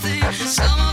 something, someone.